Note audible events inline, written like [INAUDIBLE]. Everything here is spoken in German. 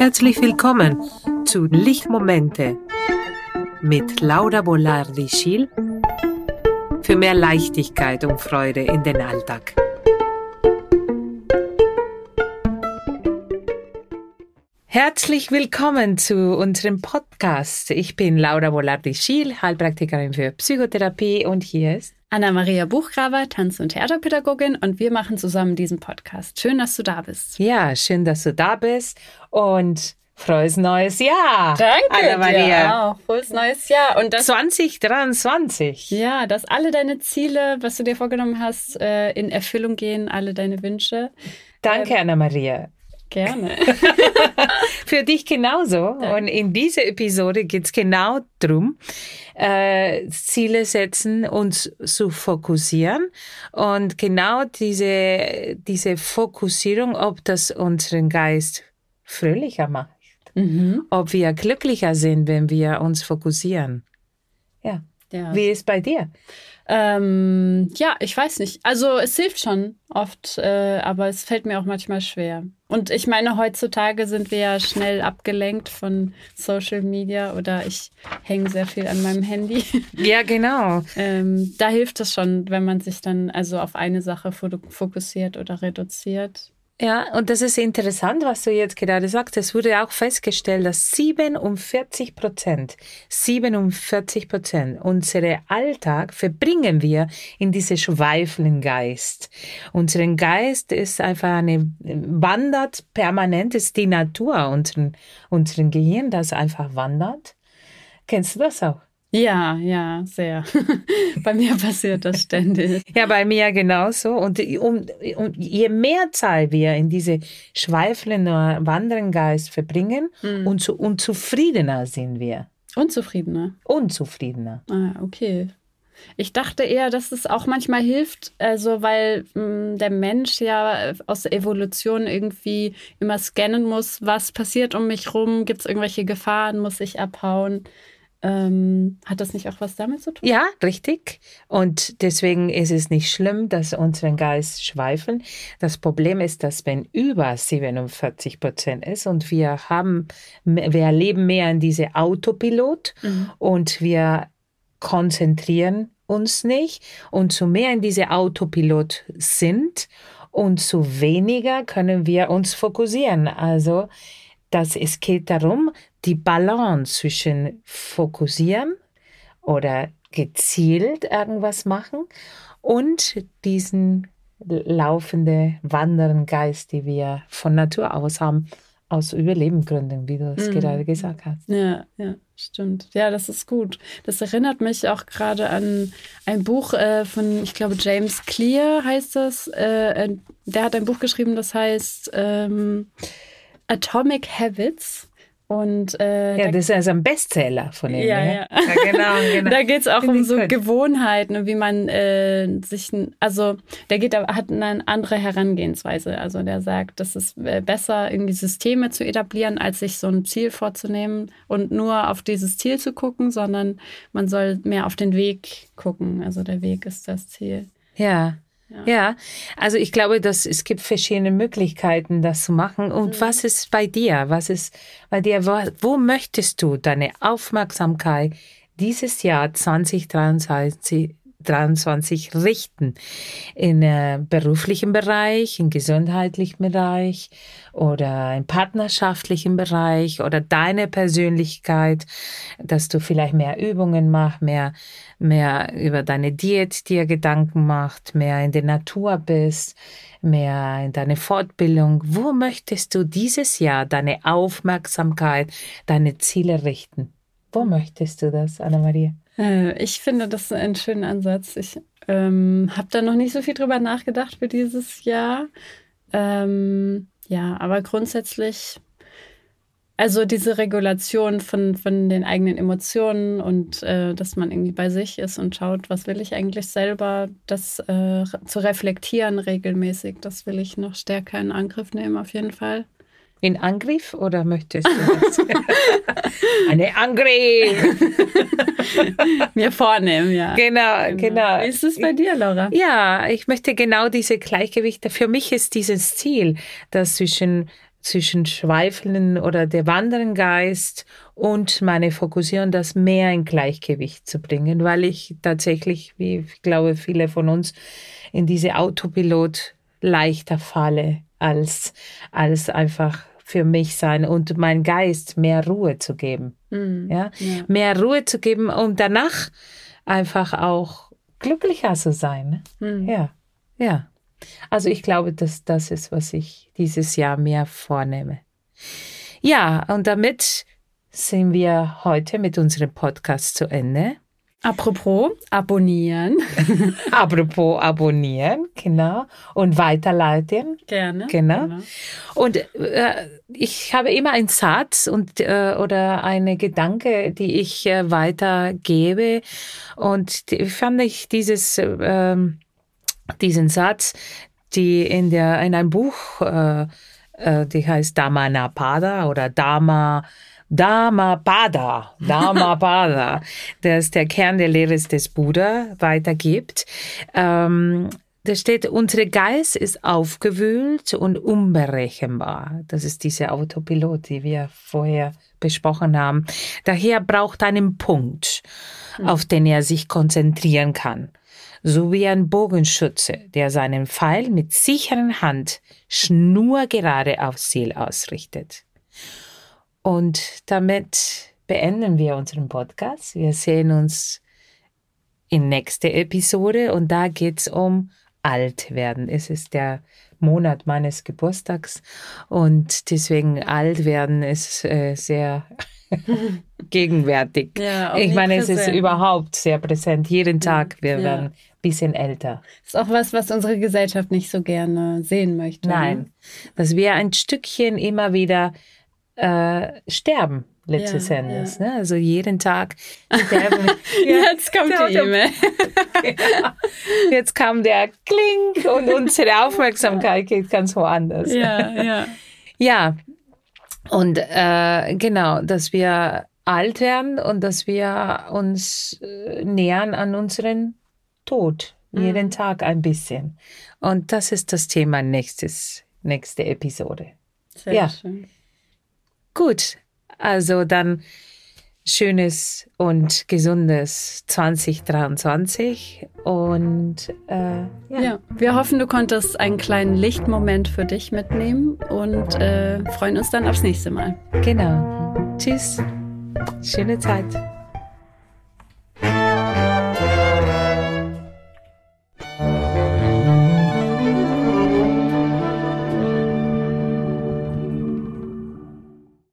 Herzlich willkommen zu Lichtmomente mit Laura Bolardi-Schiel für mehr Leichtigkeit und Freude in den Alltag. Herzlich willkommen zu unserem Podcast. Ich bin Laura Bolardi-Schiel, Heilpraktikerin für Psychotherapie und hier ist Anna-Maria Buchgraber, Tanz- und Theaterpädagogin und wir machen zusammen diesen Podcast. Schön, dass du da bist. Ja, schön, dass du da bist und frohes neues Jahr. Danke Anna-Maria. Frohes neues Jahr. Und das, 2023. ja, dass alle deine Ziele, was du dir vorgenommen hast, äh, in Erfüllung gehen, alle deine Wünsche. Danke, Anna-Maria. Gerne. [LAUGHS] Für dich genauso. Und in dieser Episode geht es genau darum, äh, Ziele setzen und zu fokussieren. Und genau diese, diese Fokussierung, ob das unseren Geist fröhlicher macht, mhm. ob wir glücklicher sind, wenn wir uns fokussieren. Ja. Wie ist bei dir? Ähm, ja, ich weiß nicht. Also es hilft schon oft, äh, aber es fällt mir auch manchmal schwer. Und ich meine, heutzutage sind wir ja schnell abgelenkt von Social Media oder ich hänge sehr viel an meinem Handy. [LAUGHS] Ja, genau. ähm, da hilft es schon, wenn man sich dann also auf eine Sache fo- fokussiert oder reduziert. Ja, und das ist interessant, was du jetzt gerade sagst. Es wurde auch festgestellt, dass 47 Prozent, 47 Prozent unsere Alltag verbringen wir in diese schweifelnden Geist. Unseren Geist ist einfach eine, wandert permanent, ist die Natur, unseren, unseren Gehirn, das einfach wandert. Kennst du das auch? Ja, ja, sehr. [LAUGHS] Bei mir passiert das ständig. Ja, bei mir genauso. Und, um, um, je mehr Zeit wir in diese schweifelnden Wanderengeist verbringen, Mhm. umso unzufriedener sind wir. Unzufriedener. Unzufriedener. Ah, okay. Ich dachte eher, dass es auch manchmal hilft, also weil mh, der Mensch ja aus der Evolution irgendwie immer scannen muss, was passiert um mich rum, gibt es irgendwelche Gefahren, muss ich abhauen. Ähm, hat das nicht auch was damit zu tun? Ja, richtig. Und deswegen ist es nicht schlimm, dass unseren Geist schweifeln. Das Problem ist, dass wenn über 47 Prozent ist und wir haben, wir erleben mehr in diese Autopilot und wir konzentrieren uns nicht und so mehr in diese Autopilot sind und so weniger können wir uns fokussieren. Also dass es geht darum, die Balance zwischen fokussieren oder gezielt irgendwas machen und diesen laufende wanderen Geist, die wir von Natur aus haben, aus Überlebensgründen, wie du es Mhm. gerade gesagt hast. Ja, ja, stimmt. Ja, das ist gut. Das erinnert mich auch gerade an ein Buch äh, von, ich glaube, James Clear heißt das. Äh, äh, der hat ein Buch geschrieben, das heißt ähm, Atomic Habits. Und äh, Ja, da, das ist also ein Bestseller von ihm. Ja, ne? ja. genau, [LAUGHS] genau. da geht es auch Finde um so gut. Gewohnheiten und wie man äh, sich, also der geht, hat eine andere Herangehensweise. Also der sagt, das ist äh, besser, irgendwie Systeme zu etablieren, als sich so ein Ziel vorzunehmen und nur auf dieses Ziel zu gucken, sondern man soll mehr auf den Weg gucken. Also der Weg ist das Ziel. Ja. Ja. Ja, also ich glaube, dass es gibt verschiedene Möglichkeiten, das zu machen. Und Mhm. was ist bei dir? Was ist bei dir? Wo, wo möchtest du deine Aufmerksamkeit dieses Jahr 2023 23 richten? In äh, beruflichen Bereich, im gesundheitlichen Bereich oder im partnerschaftlichen Bereich oder deine Persönlichkeit, dass du vielleicht mehr Übungen machst, mehr, mehr über deine Diät dir Gedanken machst, mehr in der Natur bist, mehr in deine Fortbildung. Wo möchtest du dieses Jahr deine Aufmerksamkeit, deine Ziele richten? Wo möchtest du das, Anna-Maria? Äh, ich finde das einen schönen Ansatz. Ich ähm, habe da noch nicht so viel drüber nachgedacht für dieses Jahr. Ähm, ja, aber grundsätzlich, also diese Regulation von, von den eigenen Emotionen und äh, dass man irgendwie bei sich ist und schaut, was will ich eigentlich selber, das äh, zu reflektieren regelmäßig, das will ich noch stärker in Angriff nehmen, auf jeden Fall. In Angriff oder möchtest du das? [LAUGHS] Eine Angriff! [LAUGHS] Mir vornehmen, ja. Genau, genau. Wie ist es bei dir, Laura? Ja, ich möchte genau diese Gleichgewichte. Für mich ist dieses Ziel, dass zwischen zwischen Schweifeln oder der wandernden Geist und meine Fokussierung, das mehr in Gleichgewicht zu bringen, weil ich tatsächlich, wie ich glaube, viele von uns in diese Autopilot leichter falle, als, als einfach für mich sein und mein Geist mehr Ruhe zu geben. Mhm. Ja? Ja. Mehr Ruhe zu geben, um danach einfach auch glücklicher zu sein. Mhm. Ja, ja. Also ich glaube, dass das ist, was ich dieses Jahr mehr vornehme. Ja, und damit sind wir heute mit unserem Podcast zu Ende. Apropos, abonnieren. [LAUGHS] Apropos abonnieren, genau, und weiterleiten. Gerne. Genau. Und äh, ich habe immer einen Satz und äh, oder eine Gedanke, die ich äh, weitergebe. Und die, fand ich dieses äh, diesen Satz, die in der in einem Buch, äh, äh, die heißt Dhammapada oder Dharma Dhammapada, Dhammapada, [LAUGHS] das der Kern der Lehre des Buddha weitergibt. Ähm, da steht, unser Geist ist aufgewühlt und unberechenbar. Das ist diese Autopilot, die wir vorher besprochen haben. Daher braucht einen Punkt, auf den er sich konzentrieren kann. So wie ein Bogenschütze, der seinen Pfeil mit sicheren Hand schnurgerade aufs Ziel ausrichtet. Und damit beenden wir unseren Podcast. Wir sehen uns in nächste Episode und da geht's um alt werden. Es ist der Monat meines Geburtstags und deswegen alt werden ist äh, sehr [LAUGHS] gegenwärtig. Ja, ich meine, es ist überhaupt sehr präsent. Jeden Tag wir Ja. werden ein bisschen älter. Ist auch was, was unsere Gesellschaft nicht so gerne sehen möchte. ne? Nein, dass wir ein Stückchen immer wieder äh, sterben, letztes Ja, Endes. Ne? Also jeden Tag sterben. [LAUGHS] Jetzt kommt Der die E-Mail. [LAUGHS] Jetzt kam der Klink und unsere Aufmerksamkeit geht ganz woanders. Ja, ja. Ja, und äh, genau, dass wir alt werden und dass wir uns äh, nähern an unseren Tod. Jeden Tag ein bisschen. Und das ist das Thema nächstes, nächste Episode. Sehr Ja. schön. Gut, also dann schönes und gesundes 2023 und äh, ja. Ja. wir hoffen, du konntest einen kleinen Lichtmoment für dich mitnehmen und äh, freuen uns dann aufs nächste Mal. genau. Tschüss, schöne Zeit.